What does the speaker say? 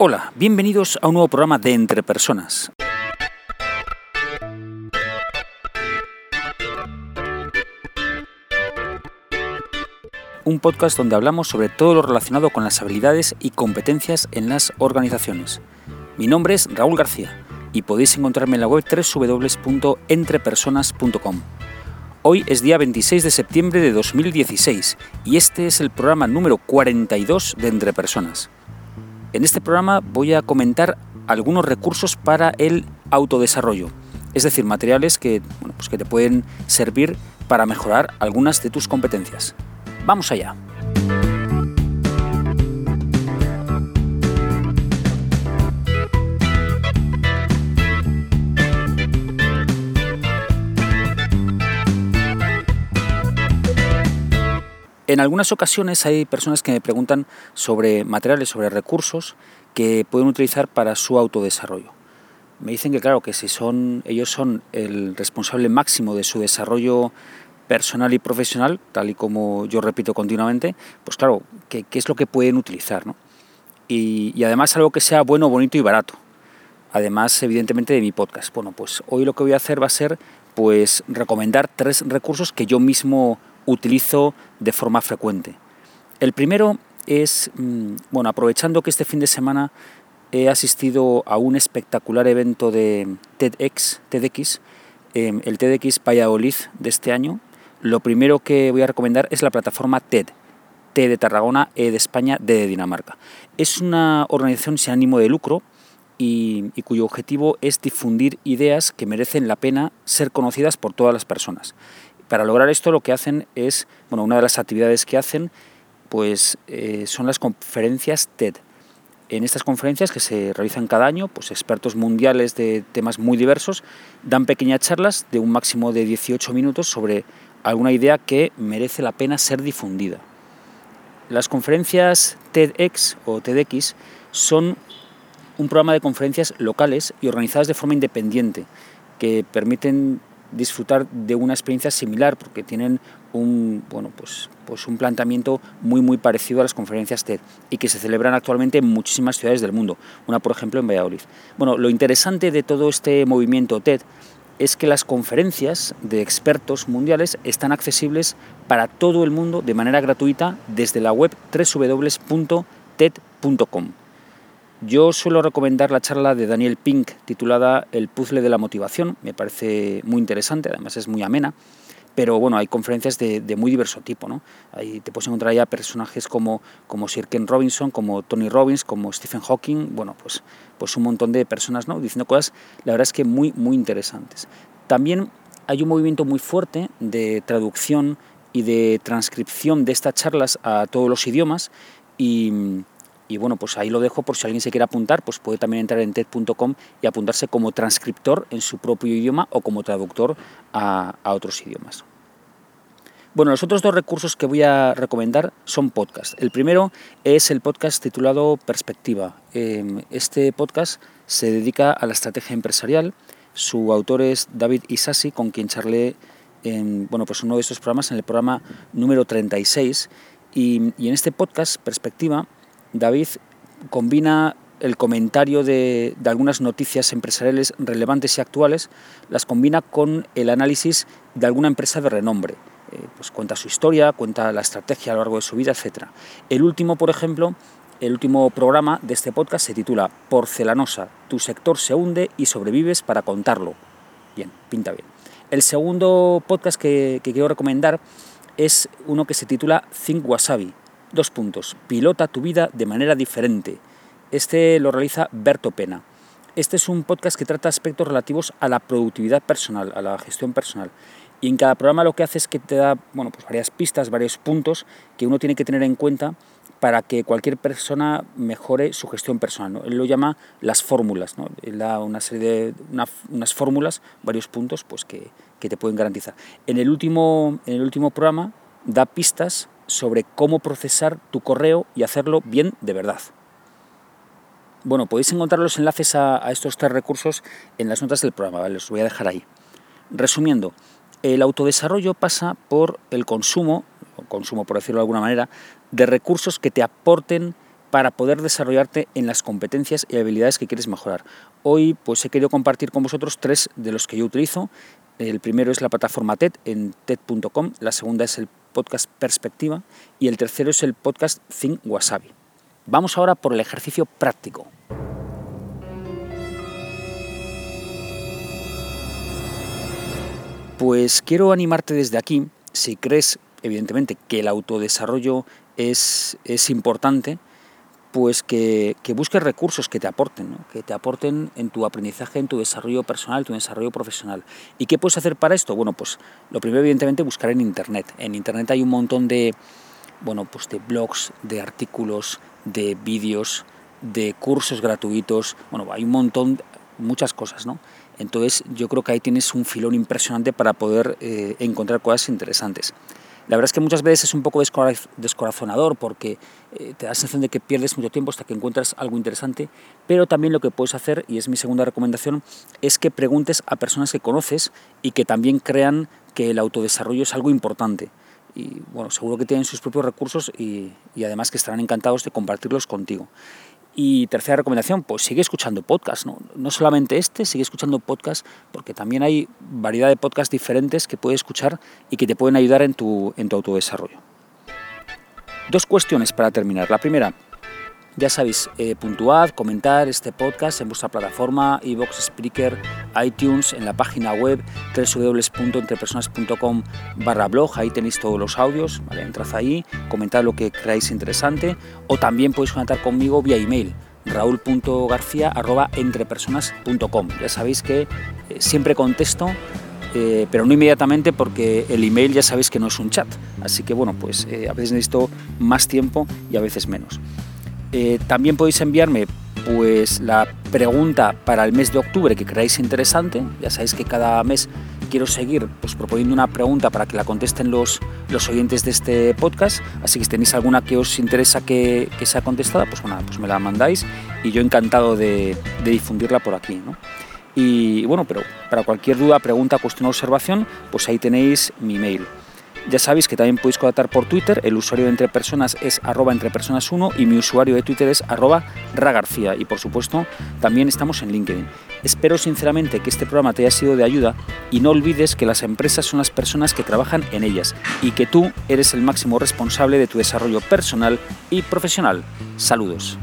Hola, bienvenidos a un nuevo programa de Entre Personas. Un podcast donde hablamos sobre todo lo relacionado con las habilidades y competencias en las organizaciones. Mi nombre es Raúl García y podéis encontrarme en la web www.entrepersonas.com. Hoy es día 26 de septiembre de 2016 y este es el programa número 42 de Entre Personas. En este programa voy a comentar algunos recursos para el autodesarrollo, es decir, materiales que, pues que te pueden servir para mejorar algunas de tus competencias. Vamos allá. En algunas ocasiones hay personas que me preguntan sobre materiales, sobre recursos que pueden utilizar para su autodesarrollo. Me dicen que claro, que si son ellos son el responsable máximo de su desarrollo personal y profesional, tal y como yo repito continuamente, pues claro, ¿qué, es lo que pueden utilizar? ¿no? Y, y, además algo que sea bueno, bonito y barato. Además, evidentemente, de mi podcast. Bueno, pues hoy lo que voy a hacer va a ser pues recomendar tres recursos que yo mismo utilizo de forma frecuente. El primero es, mm, bueno, aprovechando que este fin de semana he asistido a un espectacular evento de TEDx, TEDx em, el TEDx Valladolid de este año, lo primero que voy a recomendar es la plataforma TED, T de Tarragona, E de España, D de Dinamarca. Es una organización sin ánimo de lucro y, y, cuyo objetivo es difundir ideas que merecen la pena ser conocidas por todas las personas. Para lograr esto lo que hacen es, bueno, una de las actividades que hacen pues eh, son las conferencias TED. En estas conferencias que se realizan cada año, pues expertos mundiales de temas muy diversos dan pequeñas charlas de un máximo de 18 minutos sobre alguna idea que merece la pena ser difundida. Las conferencias TEDx o TEDx son un programa de conferencias locales y organizadas de forma independiente que permiten disfrutar de una experiencia similar porque tienen un, bueno, pues, pues un planteamiento muy muy parecido a las conferencias TED y que se celebran actualmente en muchísimas ciudades del mundo, una por ejemplo en Valladolid. Bueno, lo interesante de todo este movimiento TED es que las conferencias de expertos mundiales están accesibles para todo el mundo de manera gratuita desde la web www.ted.com. Yo suelo recomendar la charla de Daniel Pink titulada El puzzle de la motivación, me parece muy interesante, además es muy amena, pero bueno, hay conferencias de, muy diverso tipo, ¿no? Ahí te puedes encontrar ya personajes como, como Sir Ken Robinson, como Tony Robbins, como Stephen Hawking, bueno, pues, pues un montón de personas, ¿no? Diciendo cosas, la verdad es que muy, muy interesantes. También hay un movimiento muy fuerte de traducción y de transcripción de estas charlas a todos los idiomas y y bueno, pues ahí lo dejo por si alguien se quiere apuntar, pues puede también entrar en TED.com y apuntarse como transcriptor en su propio idioma o como traductor a, otros idiomas. Bueno, los otros dos recursos que voy a recomendar son podcasts. El primero es el podcast titulado Perspectiva. Em, este podcast se dedica a la estrategia empresarial. Su autor es David Isasi, con quien charlé en bueno, pues uno de estos programas, en el programa número 36. Y, y en este podcast, Perspectiva, David combina el comentario de, algunas noticias empresariales relevantes y actuales, las combina con el análisis de alguna empresa de renombre. Eh, pues cuenta su historia, cuenta la estrategia a lo largo de su vida, etc. El último, por ejemplo, el último programa de este podcast se titula Porcelanosa, tu sector se hunde y sobrevives para contarlo. Bien, pinta bien. El segundo podcast que, que quiero recomendar es uno que se titula Think Wasabi, Dos puntos. Pilota tu vida de manera diferente. Este lo realiza Berto Pena. Este es un podcast que trata aspectos relativos a la productividad personal, a la gestión personal. Y en cada programa lo que hace es que te da bueno, pues varias pistas, varios puntos que uno tiene que tener en cuenta para que cualquier persona mejore su gestión personal. Él lo llama las fórmulas. ¿no? Él da una serie de unas fórmulas, varios puntos pues que, que, te pueden garantizar. En el, último, en el último programa da pistas sobre cómo procesar tu correo y hacerlo bien de verdad. Bueno, podéis encontrar los enlaces a, estos tres recursos en las notas del programa, los voy a dejar ahí. Resumiendo, el autodesarrollo pasa por el consumo, o consumo por decirlo de alguna manera, de recursos que te aporten para poder desarrollarte en las competencias y habilidades que quieres mejorar. Hoy pues he querido compartir con vosotros tres de los que yo utilizo. El primero es la plataforma TED en TED.com, la segunda es el podcast Perspectiva y el tercero es el podcast Think Wasabi. Vamos ahora por el ejercicio práctico. Pues quiero animarte desde aquí, si crees evidentemente que el autodesarrollo es, es importante, pues que, busques recursos que te aporten, que te aporten en tu aprendizaje, en tu desarrollo personal, tu desarrollo profesional. ¿Y qué puedes hacer para esto? Bueno, pues lo primero evidentemente buscar en Internet. En Internet hay un montón de, bueno, pues de blogs, de artículos, de vídeos, de cursos gratuitos, bueno, hay un montón, muchas cosas, ¿no? Entonces yo creo que ahí tienes un filón impresionante para poder eh, encontrar cosas interesantes. La verdad es que muchas veces es un poco descorazonador porque eh, te da la sensación de que pierdes mucho tiempo hasta que encuentras algo interesante, pero también lo que puedes hacer, y es mi segunda recomendación, es que preguntes a personas que conoces y que también crean que el autodesarrollo es algo importante. Y bueno, seguro que tienen sus propios recursos y, y además que estarán encantados de compartirlos contigo. Y tercera recomendación, pues sigue escuchando podcast, ¿no? no solamente este, sigue escuchando podcast porque también hay variedad de podcasts diferentes que puedes escuchar y que te pueden ayudar en tu, en tu autodesarrollo. Dos cuestiones para terminar. La primera, ya sabéis, eh, puntuad, comentar este podcast en vuestra plataforma, iVoox, Spreaker, iTunes, en la página web www.entrepersonas.com barra blog, ahí tenéis todos los audios, ¿vale? entrad ahí, comentad lo que creáis interesante o también podéis conectar conmigo vía email raúl.garcía.entrepersonas.com. Ya sabéis que eh, siempre contesto, eh, pero no inmediatamente porque el email ya sabéis que no es un chat. Así que bueno, pues a veces necesito más tiempo y a veces menos. Eh, también podéis enviarme pues la pregunta para el mes de octubre que creáis interesante. Ya sabéis que cada mes quiero seguir pues, proponiendo una pregunta para que la contesten los, los oyentes de este podcast. Así que si tenéis alguna que os interesa que, que sea contestada, pues, bueno, pues me la mandáis y yo encantado de, difundirla por aquí. ¿no? Y bueno, pero para cualquier duda, pregunta, cuestión o observación, pues ahí tenéis mi mail. Ya sabéis que también podéis contactar por Twitter, el usuario de Entre Personas es arroba entrepersonas1 y mi usuario de Twitter es arroba ragarcía y por supuesto también estamos en LinkedIn. Espero sinceramente que este programa te haya sido de ayuda y no olvides que las empresas son las personas que trabajan en ellas y que tú eres el máximo responsable de tu desarrollo personal y profesional. Saludos.